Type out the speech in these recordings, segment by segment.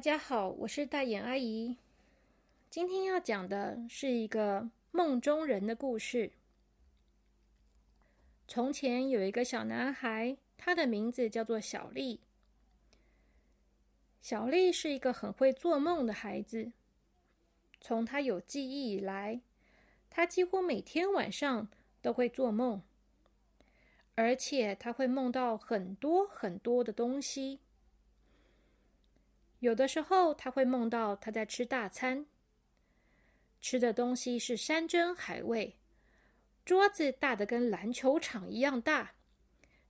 大家好，我是大眼阿姨。今天要讲的是一个梦中人的故事。从前有一个小男孩，他的名字叫做小丽。小丽是一个很会做梦的孩子。从他有记忆以来，他几乎每天晚上都会做梦，而且他会梦到很多很多的东西。有的时候，他会梦到他在吃大餐，吃的东西是山珍海味，桌子大的跟篮球场一样大，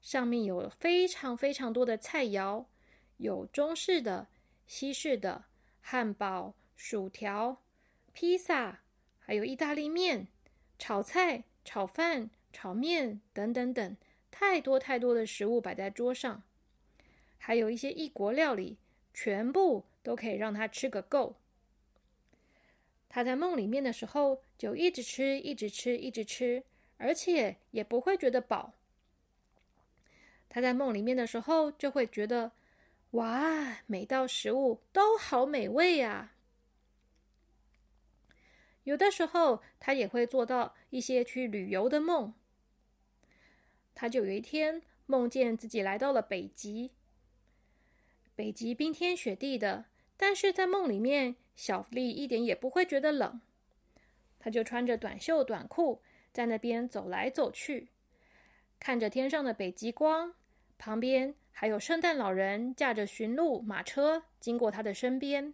上面有非常非常多的菜肴，有中式的、西式的、汉堡、薯条、披萨，还有意大利面、炒菜、炒饭、炒面等等等，太多太多的食物摆在桌上，还有一些异国料理。全部都可以让他吃个够。他在梦里面的时候，就一直吃，一直吃，一直吃，而且也不会觉得饱。他在梦里面的时候，就会觉得，哇，每道食物都好美味呀。有的时候，他也会做到一些去旅游的梦。他就有一天梦见自己来到了北极。北极冰天雪地的，但是在梦里面，小丽一点也不会觉得冷。她就穿着短袖短裤，在那边走来走去，看着天上的北极光。旁边还有圣诞老人驾着驯鹿马车经过她的身边。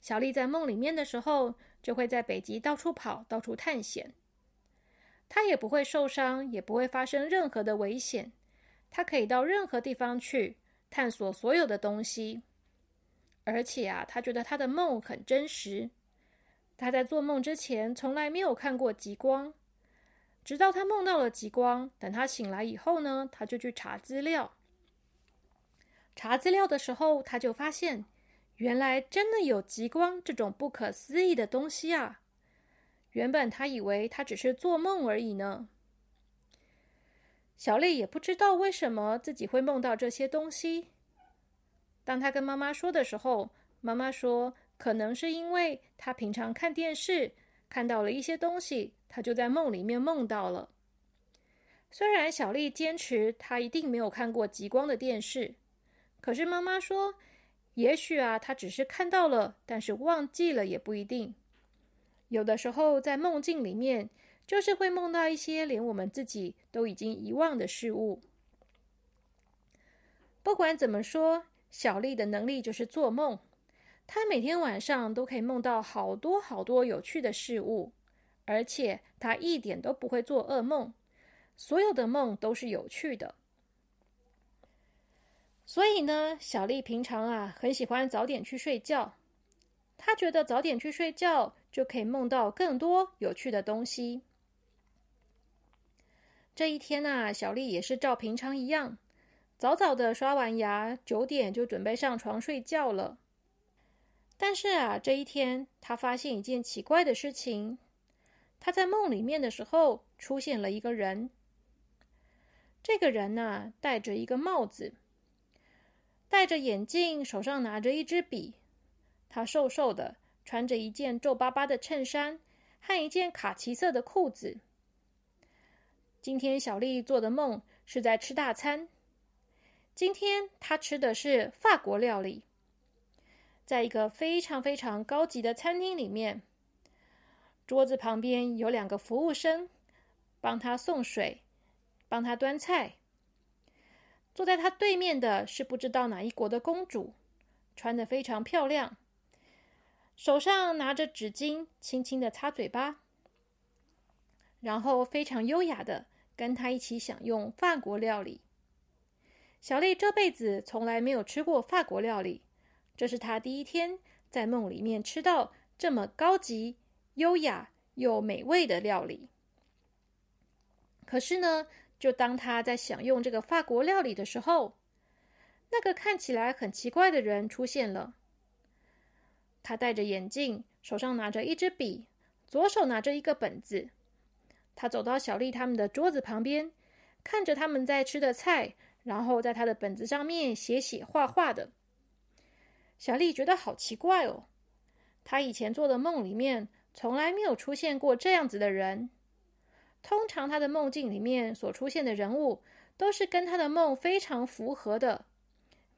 小丽在梦里面的时候，就会在北极到处跑，到处探险。她也不会受伤，也不会发生任何的危险。她可以到任何地方去。探索所有的东西，而且啊，他觉得他的梦很真实。他在做梦之前从来没有看过极光，直到他梦到了极光。等他醒来以后呢，他就去查资料。查资料的时候，他就发现，原来真的有极光这种不可思议的东西啊！原本他以为他只是做梦而已呢。小丽也不知道为什么自己会梦到这些东西。当她跟妈妈说的时候，妈妈说：“可能是因为她平常看电视看到了一些东西，她就在梦里面梦到了。”虽然小丽坚持她一定没有看过极光的电视，可是妈妈说：“也许啊，她只是看到了，但是忘记了也不一定。有的时候在梦境里面。”就是会梦到一些连我们自己都已经遗忘的事物。不管怎么说，小丽的能力就是做梦。她每天晚上都可以梦到好多好多有趣的事物，而且她一点都不会做噩梦，所有的梦都是有趣的。所以呢，小丽平常啊很喜欢早点去睡觉。她觉得早点去睡觉就可以梦到更多有趣的东西。这一天呐，小丽也是照平常一样，早早的刷完牙，九点就准备上床睡觉了。但是啊，这一天她发现一件奇怪的事情：她在梦里面的时候，出现了一个人。这个人呢，戴着一个帽子，戴着眼镜，手上拿着一支笔。他瘦瘦的，穿着一件皱巴巴的衬衫和一件卡其色的裤子。今天小丽做的梦是在吃大餐。今天她吃的是法国料理，在一个非常非常高级的餐厅里面，桌子旁边有两个服务生帮他送水，帮他端菜。坐在他对面的是不知道哪一国的公主，穿的非常漂亮，手上拿着纸巾，轻轻的擦嘴巴，然后非常优雅的。跟他一起享用法国料理。小丽这辈子从来没有吃过法国料理，这是她第一天在梦里面吃到这么高级、优雅又美味的料理。可是呢，就当她在享用这个法国料理的时候，那个看起来很奇怪的人出现了。他戴着眼镜，手上拿着一支笔，左手拿着一个本子。他走到小丽他们的桌子旁边，看着他们在吃的菜，然后在他的本子上面写写画画的。小丽觉得好奇怪哦，她以前做的梦里面从来没有出现过这样子的人。通常她的梦境里面所出现的人物都是跟她的梦非常符合的，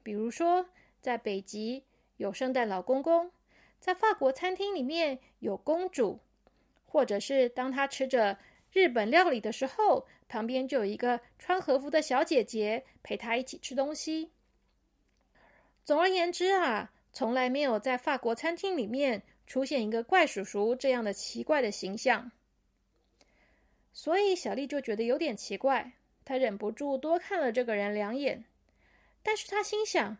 比如说在北极有圣诞老公公，在法国餐厅里面有公主，或者是当她吃着日本料理的时候，旁边就有一个穿和服的小姐姐陪她一起吃东西。总而言之啊，从来没有在法国餐厅里面出现一个怪叔叔这样的奇怪的形象，所以小丽就觉得有点奇怪，她忍不住多看了这个人两眼。但是她心想：“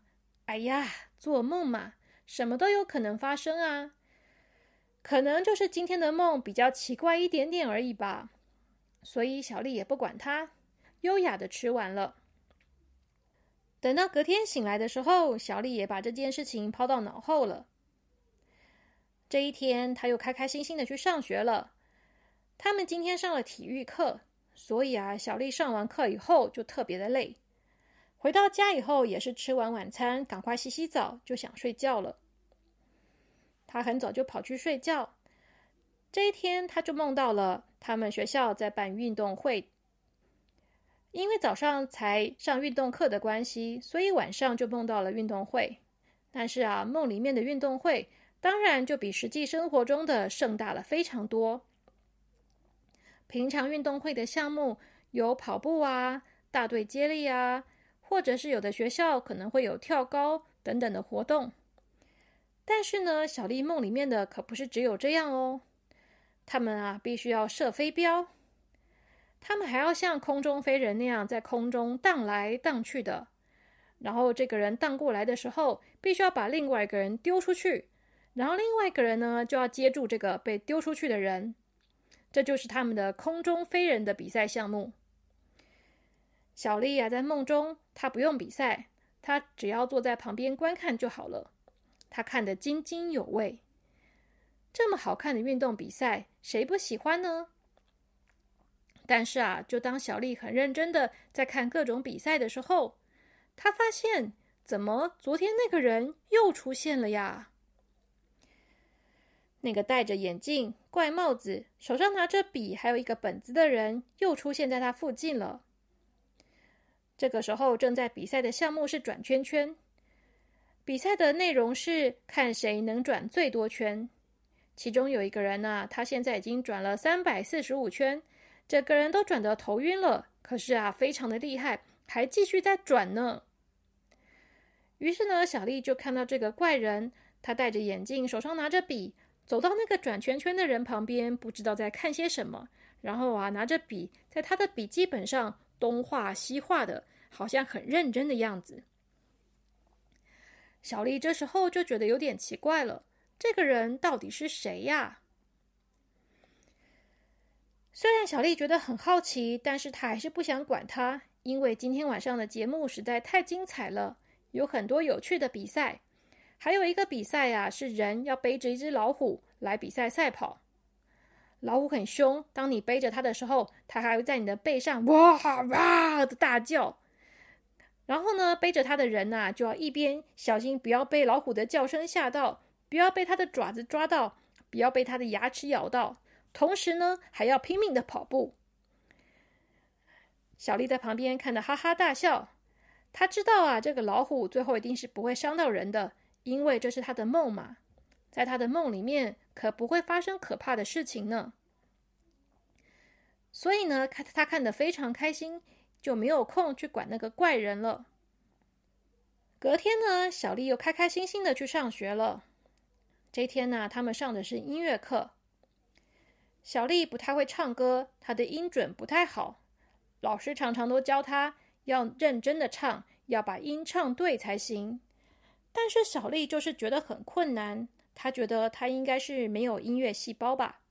哎呀，做梦嘛，什么都有可能发生啊，可能就是今天的梦比较奇怪一点点而已吧。”所以小丽也不管他，优雅的吃完了。等到隔天醒来的时候，小丽也把这件事情抛到脑后了。这一天，她又开开心心的去上学了。他们今天上了体育课，所以啊，小丽上完课以后就特别的累。回到家以后，也是吃完晚餐，赶快洗洗澡，就想睡觉了。她很早就跑去睡觉。这一天，他就梦到了他们学校在办运动会。因为早上才上运动课的关系，所以晚上就梦到了运动会。但是啊，梦里面的运动会当然就比实际生活中的盛大了非常多。平常运动会的项目有跑步啊、大队接力啊，或者是有的学校可能会有跳高等等的活动。但是呢，小丽梦里面的可不是只有这样哦，他们啊必须要射飞镖。他们还要像空中飞人那样在空中荡来荡去的，然后这个人荡过来的时候，必须要把另外一个人丢出去，然后另外一个人呢就要接住这个被丢出去的人，这就是他们的空中飞人的比赛项目。小丽啊，在梦中，她不用比赛，她只要坐在旁边观看就好了。她看得津津有味，这么好看的运动比赛，谁不喜欢呢？但是啊，就当小丽很认真的在看各种比赛的时候，她发现，怎么昨天那个人又出现了呀？那个戴着眼镜、怪帽子、手上拿着笔，还有一个本子的人又出现在他附近了。这个时候，正在比赛的项目是转圈圈，比赛的内容是看谁能转最多圈。其中有一个人呢，他现在已经转了三百四十五圈。整个人都转得头晕了，可是啊，非常的厉害，还继续在转呢。于是呢，小丽就看到这个怪人，他戴着眼镜，手上拿着笔，走到那个转圈圈的人旁边，不知道在看些什么。然后啊，拿着笔在他的笔记本上东画西画的，好像很认真的样子。小丽这时候就觉得有点奇怪了，这个人到底是谁呀？虽然小丽觉得很好奇，但是她还是不想管他，因为今天晚上的节目实在太精彩了，有很多有趣的比赛。还有一个比赛呀，是人要背着一只老虎来比赛赛跑。老虎很凶，当你背着它的时候，它还会在你的背上哇哇的大叫。然后呢，背着它的人呐，就要一边小心不要被老虎的叫声吓到，不要被它的爪子抓到，不要被它的牙齿咬到。同时呢，还要拼命的跑步。小丽在旁边看得哈哈大笑。她知道啊，这个老虎最后一定是不会伤到人的，因为这是她的梦嘛。在她的梦里面，可不会发生可怕的事情呢。所以呢，看他看得非常开心，就没有空去管那个怪人了。隔天呢，小丽又开开心心的去上学了。这天呢，他们上的是音乐课。小丽不太会唱歌，她的音准不太好。老师常常都教她要认真的唱，要把音唱对才行。但是小丽就是觉得很困难，她觉得她应该是没有音乐细胞吧。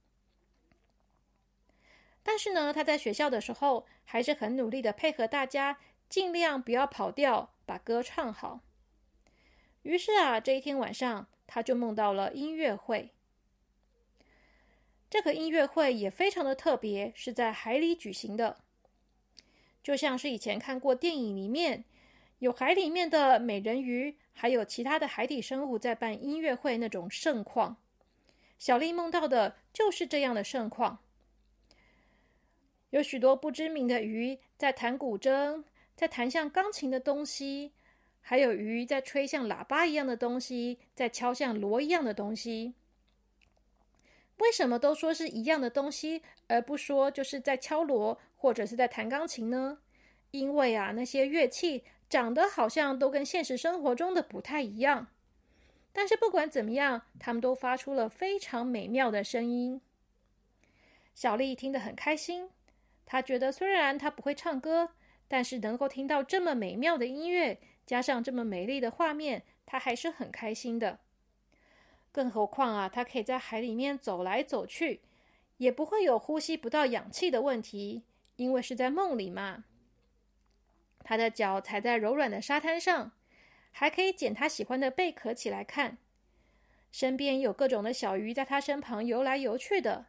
但是呢，她在学校的时候还是很努力的配合大家，尽量不要跑调，把歌唱好。于是啊，这一天晚上，他就梦到了音乐会。这个音乐会也非常的特别，是在海里举行的，就像是以前看过电影里面有海里面的美人鱼，还有其他的海底生物在办音乐会那种盛况。小丽梦到的就是这样的盛况，有许多不知名的鱼在弹古筝，在弹像钢琴的东西，还有鱼在吹像喇叭一样的东西，在敲像锣一样的东西。为什么都说是一样的东西，而不说就是在敲锣或者是在弹钢琴呢？因为啊，那些乐器长得好像都跟现实生活中的不太一样。但是不管怎么样，他们都发出了非常美妙的声音。小丽听得很开心，她觉得虽然她不会唱歌，但是能够听到这么美妙的音乐，加上这么美丽的画面，他还是很开心的。更何况啊，他可以在海里面走来走去，也不会有呼吸不到氧气的问题，因为是在梦里嘛。他的脚踩在柔软的沙滩上，还可以捡他喜欢的贝壳起来看。身边有各种的小鱼在他身旁游来游去的，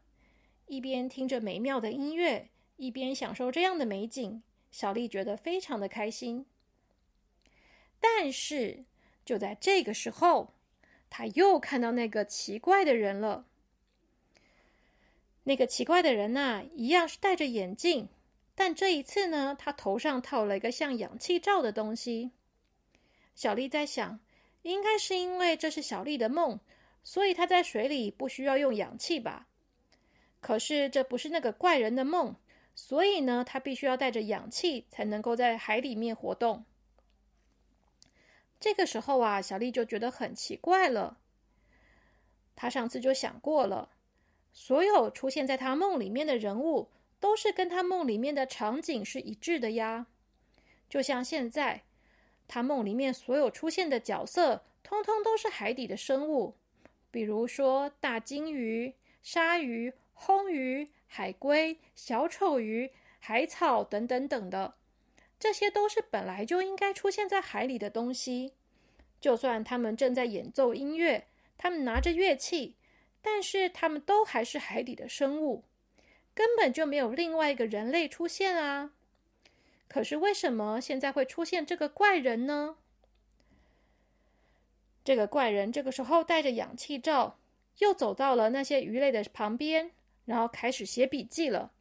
一边听着美妙的音乐，一边享受这样的美景。小丽觉得非常的开心。但是就在这个时候。他又看到那个奇怪的人了。那个奇怪的人呐，一样是戴着眼镜，但这一次呢，他头上套了一个像氧气罩的东西。小丽在想，应该是因为这是小丽的梦，所以她在水里不需要用氧气吧？可是这不是那个怪人的梦，所以呢，他必须要带着氧气才能够在海里面活动。这个时候啊，小丽就觉得很奇怪了。她上次就想过了，所有出现在她梦里面的人物，都是跟她梦里面的场景是一致的呀。就像现在，她梦里面所有出现的角色，通通都是海底的生物，比如说大金鱼、鲨鱼、红鱼、海龟、小丑鱼、海草等等等的。这些都是本来就应该出现在海里的东西。就算他们正在演奏音乐，他们拿着乐器，但是他们都还是海底的生物，根本就没有另外一个人类出现啊！可是为什么现在会出现这个怪人呢？这个怪人这个时候戴着氧气罩，又走到了那些鱼类的旁边，然后开始写笔记了。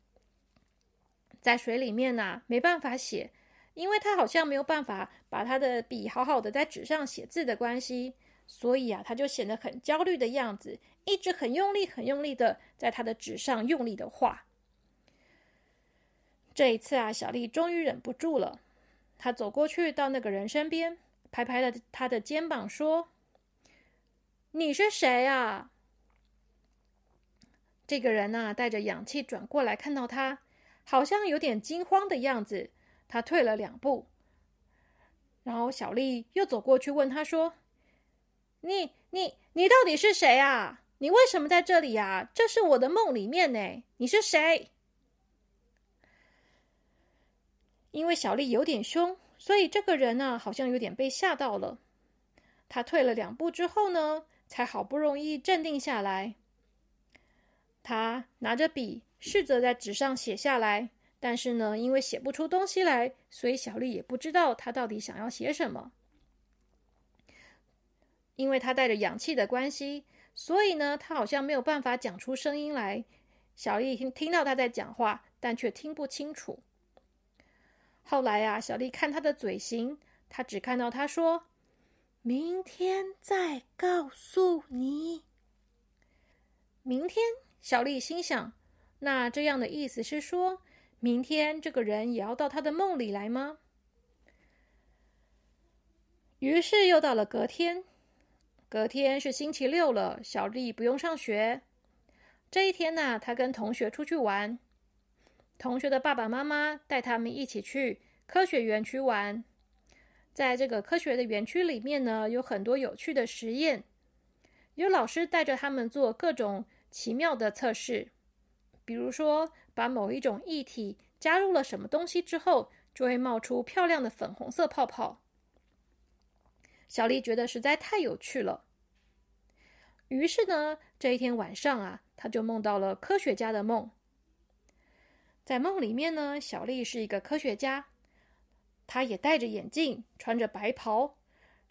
在水里面呢，没办法写。因为他好像没有办法把他的笔好好的在纸上写字的关系，所以啊，他就显得很焦虑的样子，一直很用力、很用力的在他的纸上用力的画。这一次啊，小丽终于忍不住了，她走过去到那个人身边，拍拍了他的肩膀，说：“你是谁啊？”这个人呢，带着氧气转过来，看到他，好像有点惊慌的样子。他退了两步，然后小丽又走过去问他说：“你、你、你到底是谁啊？你为什么在这里呀？这是我的梦里面呢。你是谁？”因为小丽有点凶，所以这个人呢，好像有点被吓到了。他退了两步之后呢，才好不容易镇定下来。他拿着笔，试着在纸上写下来。但是呢，因为写不出东西来，所以小丽也不知道他到底想要写什么。因为他带着氧气的关系，所以呢，他好像没有办法讲出声音来。小丽听听到他在讲话，但却听不清楚。后来啊，小丽看他的嘴型，他只看到他说：“明天再告诉你。”明天，小丽心想，那这样的意思是说。明天这个人也要到他的梦里来吗？于是又到了隔天，隔天是星期六了，小丽不用上学。这一天呢，她跟同学出去玩，同学的爸爸妈妈带他们一起去科学园区玩。在这个科学的园区里面呢，有很多有趣的实验，有老师带着他们做各种奇妙的测试，比如说。把某一种液体加入了什么东西之后，就会冒出漂亮的粉红色泡泡。小丽觉得实在太有趣了，于是呢，这一天晚上啊，她就梦到了科学家的梦。在梦里面呢，小丽是一个科学家，她也戴着眼镜，穿着白袍。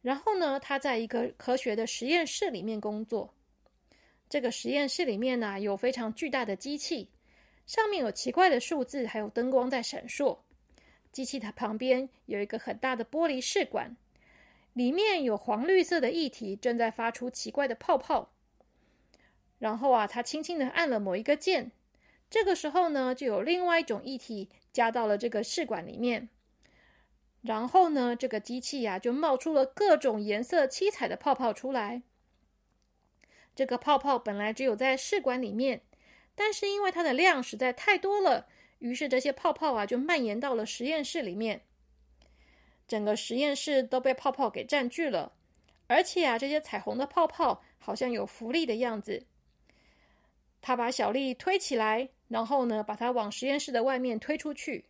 然后呢，她在一个科学的实验室里面工作。这个实验室里面呢，有非常巨大的机器，上面有奇怪的数字，还有灯光在闪烁。机器的旁边有一个很大的玻璃试管，里面有黄绿色的液体正在发出奇怪的泡泡。然后啊，他轻轻的按了某一个键，这个时候呢，就有另外一种液体加到了这个试管里面。然后呢，这个机器呀就冒出了各种颜色七彩的泡泡出来。这个泡泡本来只有在试管里面，但是因为它的量实在太多了，于是这些泡泡啊就蔓延到了实验室里面。整个实验室都被泡泡给占据了，而且啊，这些彩虹的泡泡好像有浮力的样子。他把小丽推起来，然后呢，把它往实验室的外面推出去。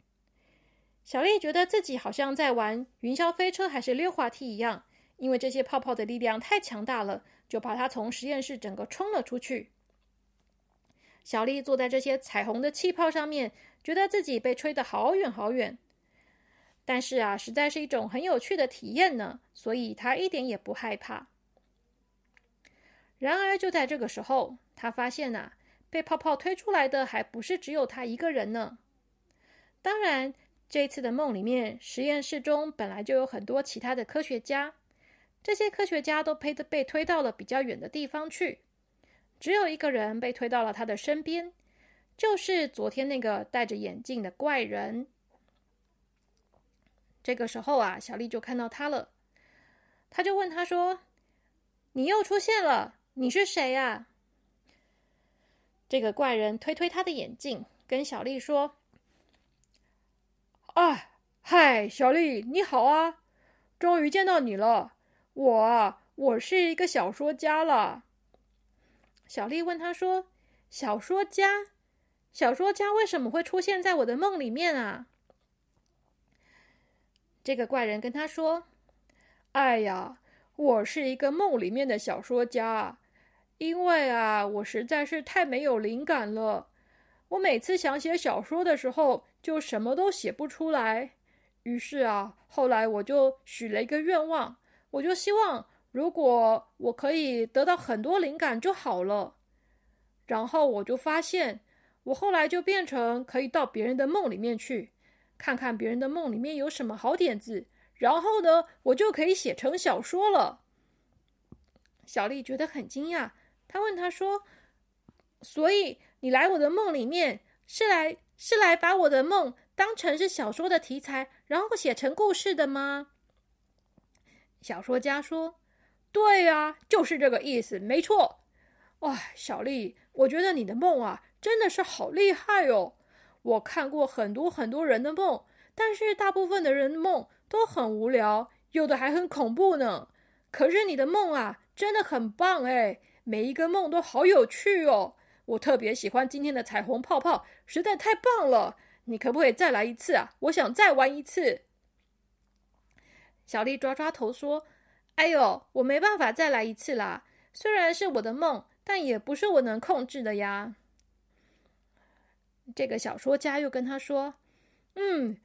小丽觉得自己好像在玩云霄飞车还是溜滑梯一样，因为这些泡泡的力量太强大了，就把她从实验室整个冲了出去。小丽坐在这些彩虹的气泡上面，觉得自己被吹得好远好远。但是啊，实在是一种很有趣的体验呢，所以她一点也不害怕。然而就在这个时候，她发现呐，被泡泡推出来的还不是只有她一个人呢。当然。这次的梦里面，实验室中本来就有很多其他的科学家，这些科学家都被被推到了比较远的地方去，只有一个人被推到了他的身边，就是昨天那个戴着眼镜的怪人。这个时候啊，小丽就看到他了，他就问他说：“你又出现了，你是谁呀？”这个怪人推推他的眼镜，跟小丽说。啊，嗨，小丽，你好啊！终于见到你了。我，我是一个小说家了。小丽问他说：“小说家，小说家为什么会出现在我的梦里面啊？”这个怪人跟他说：“哎呀，我是一个梦里面的小说家，因为啊，我实在是太没有灵感了。我每次想写小说的时候。”就什么都写不出来，于是啊，后来我就许了一个愿望，我就希望如果我可以得到很多灵感就好了。然后我就发现，我后来就变成可以到别人的梦里面去，看看别人的梦里面有什么好点子，然后呢，我就可以写成小说了。小丽觉得很惊讶，她问他说：“所以你来我的梦里面是来？”是来把我的梦当成是小说的题材，然后写成故事的吗？小说家说：“对呀，就是这个意思，没错。”哇，小丽，我觉得你的梦啊，真的是好厉害哦！我看过很多很多人的梦，但是大部分的人的梦都很无聊，有的还很恐怖呢。可是你的梦啊，真的很棒哎，每一个梦都好有趣哦。我特别喜欢今天的彩虹泡泡，实在太棒了！你可不可以再来一次啊？我想再玩一次。小丽抓抓头说：“哎呦，我没办法再来一次啦！虽然是我的梦，但也不是我能控制的呀。”这个小说家又跟他说：“嗯，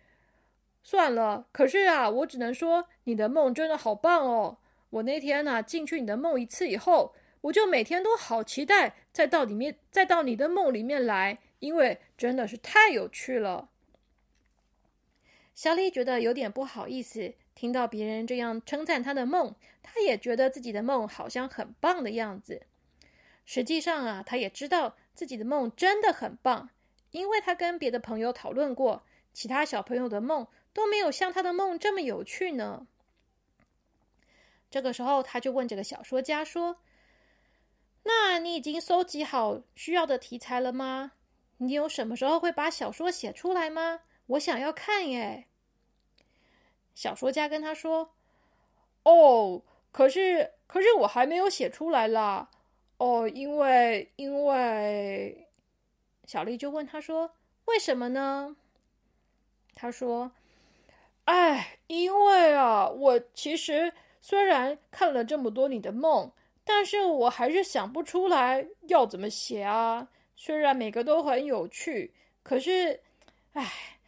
算了。可是啊，我只能说你的梦真的好棒哦！我那天呢进去你的梦一次以后。”我就每天都好期待再到里面，再到你的梦里面来，因为真的是太有趣了。小丽觉得有点不好意思，听到别人这样称赞他的梦，他也觉得自己的梦好像很棒的样子。实际上啊，他也知道自己的梦真的很棒，因为他跟别的朋友讨论过，其他小朋友的梦都没有像他的梦这么有趣呢。这个时候，他就问这个小说家说。那你已经搜集好需要的题材了吗？你有什么时候会把小说写出来吗？我想要看耶。小说家跟他说：“哦，可是可是我还没有写出来啦。哦，因为因为……”小丽就问他说：“为什么呢？”他说：“哎，因为啊，我其实虽然看了这么多你的梦。”但是我还是想不出来要怎么写啊！虽然每个都很有趣，可是，唉，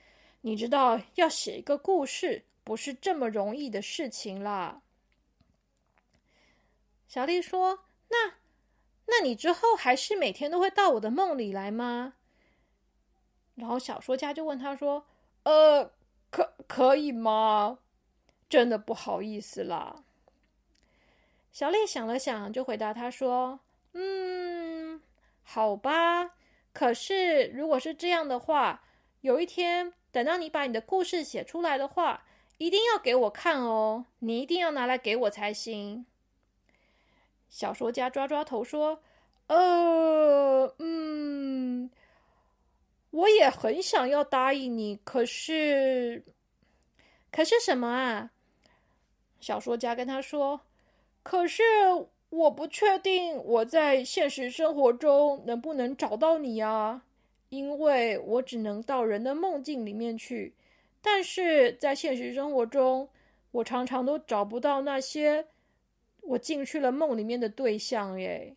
你知道，要写一个故事不是这么容易的事情啦。小丽说：“那，那你之后还是每天都会到我的梦里来吗？”然后小说家就问他说：“呃，可可以吗？真的不好意思啦。”小丽想了想，就回答他说：“嗯，好吧。可是如果是这样的话，有一天等到你把你的故事写出来的话，一定要给我看哦，你一定要拿来给我才行。”小说家抓抓头说：“呃，嗯。”我也很想要答应你，可是，可是什么啊？小说家跟他说：“可是我不确定我在现实生活中能不能找到你啊，因为我只能到人的梦境里面去，但是在现实生活中，我常常都找不到那些我进去了梦里面的对象耶。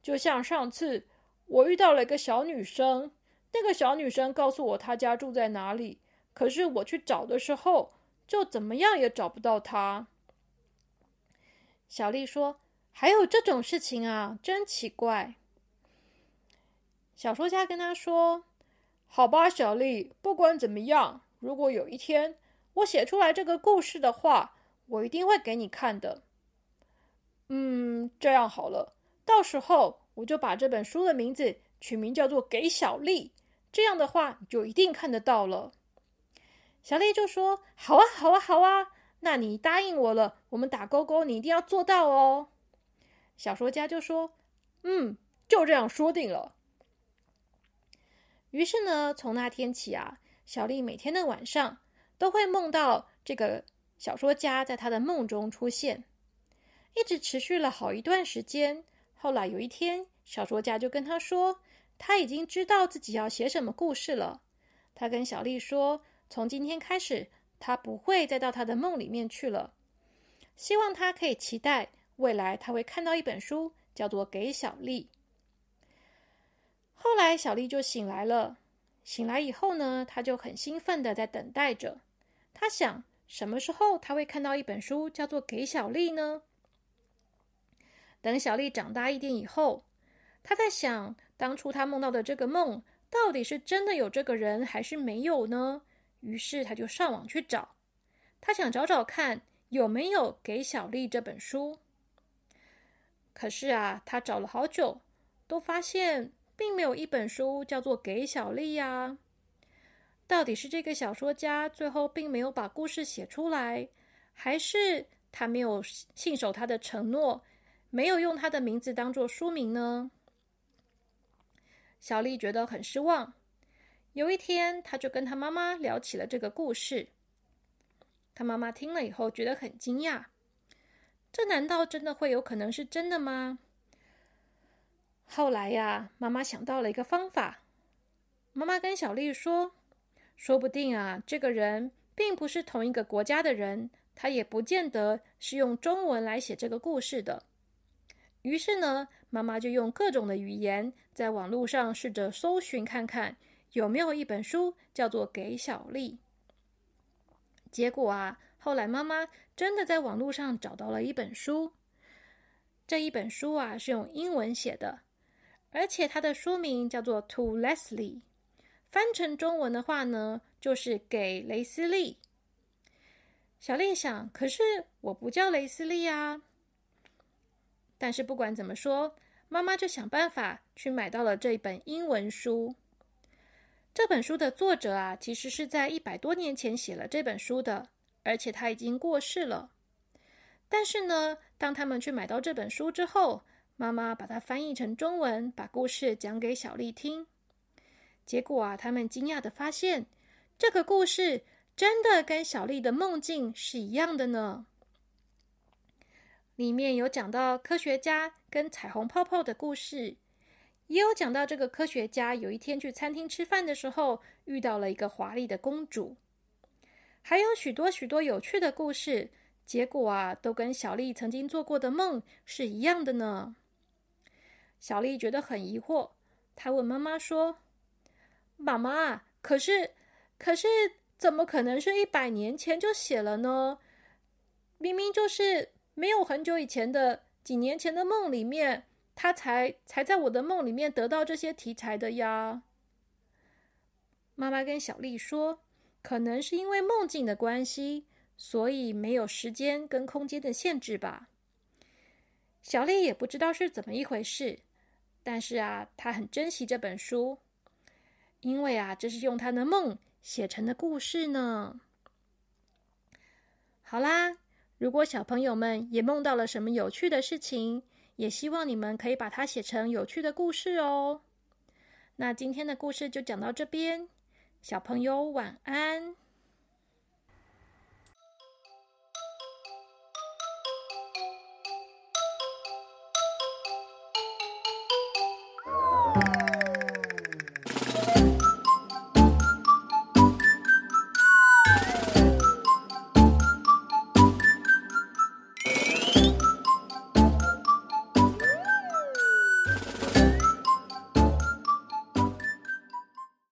就像上次，我遇到了一个小女生。”那个小女生告诉我她家住在哪里，可是我去找的时候，就怎么样也找不到她。小丽说：“还有这种事情啊，真奇怪。”小说家跟他说：“好吧，小丽，不管怎么样，如果有一天我写出来这个故事的话，我一定会给你看的。嗯，这样好了，到时候我就把这本书的名字取名叫做《给小丽》。”这样的话，你就一定看得到了。小丽就说：“好啊，好啊，好啊！那你答应我了，我们打勾勾，你一定要做到哦。”小说家就说：“嗯，就这样说定了。”于是呢，从那天起啊，小丽每天的晚上都会梦到这个小说家在她的梦中出现，一直持续了好一段时间。后来有一天，小说家就跟他说。他已经知道自己要写什么故事了。他跟小丽说：“从今天开始，他不会再到他的梦里面去了。希望他可以期待未来他会看到一本书，叫做《给小丽》。”后来，小丽就醒来了。醒来以后呢，他就很兴奋的在等待着。他想，什么时候他会看到一本书叫做《给小丽》呢？等小丽长大一点以后，他在想。当初他梦到的这个梦，到底是真的有这个人，还是没有呢？于是他就上网去找，他想找找看有没有《给小丽》这本书。可是啊，他找了好久，都发现并没有一本书叫做《给小丽》呀。到底是这个小说家最后并没有把故事写出来，还是他没有信守他的承诺，没有用他的名字当做书名呢？小丽觉得很失望。有一天，她就跟她妈妈聊起了这个故事。她妈妈听了以后觉得很惊讶：“这难道真的会有可能是真的吗？”后来呀，妈妈想到了一个方法。妈妈跟小丽说：“说不定啊，这个人并不是同一个国家的人，他也不见得是用中文来写这个故事的。”于是呢。妈妈就用各种的语言在网络上试着搜寻，看看有没有一本书叫做《给小丽》。结果啊，后来妈妈真的在网络上找到了一本书。这一本书啊是用英文写的，而且它的书名叫做《To Leslie》，翻成中文的话呢，就是《给雷斯利》。小丽想，可是我不叫雷斯利啊。但是不管怎么说，妈妈就想办法去买到了这本英文书。这本书的作者啊，其实是在一百多年前写了这本书的，而且他已经过世了。但是呢，当他们去买到这本书之后，妈妈把它翻译成中文，把故事讲给小丽听。结果啊，他们惊讶的发现，这个故事真的跟小丽的梦境是一样的呢。里面有讲到科学家跟彩虹泡泡的故事，也有讲到这个科学家有一天去餐厅吃饭的时候遇到了一个华丽的公主，还有许多许多有趣的故事。结果啊，都跟小丽曾经做过的梦是一样的呢。小丽觉得很疑惑，她问妈妈说：“妈妈，可是，可是怎么可能是一百年前就写了呢？明明就是没有很久以前的几年前的梦里面，他才才在我的梦里面得到这些题材的呀。妈妈跟小丽说，可能是因为梦境的关系，所以没有时间跟空间的限制吧。小丽也不知道是怎么一回事，但是啊，他很珍惜这本书。因为啊，这是用他的梦写成的故事呢。好啦，如果小朋友们也梦到了什么有趣的事情，也希望你们可以把它写成有趣的故事哦。那今天的故事就讲到这边，小朋友晚安。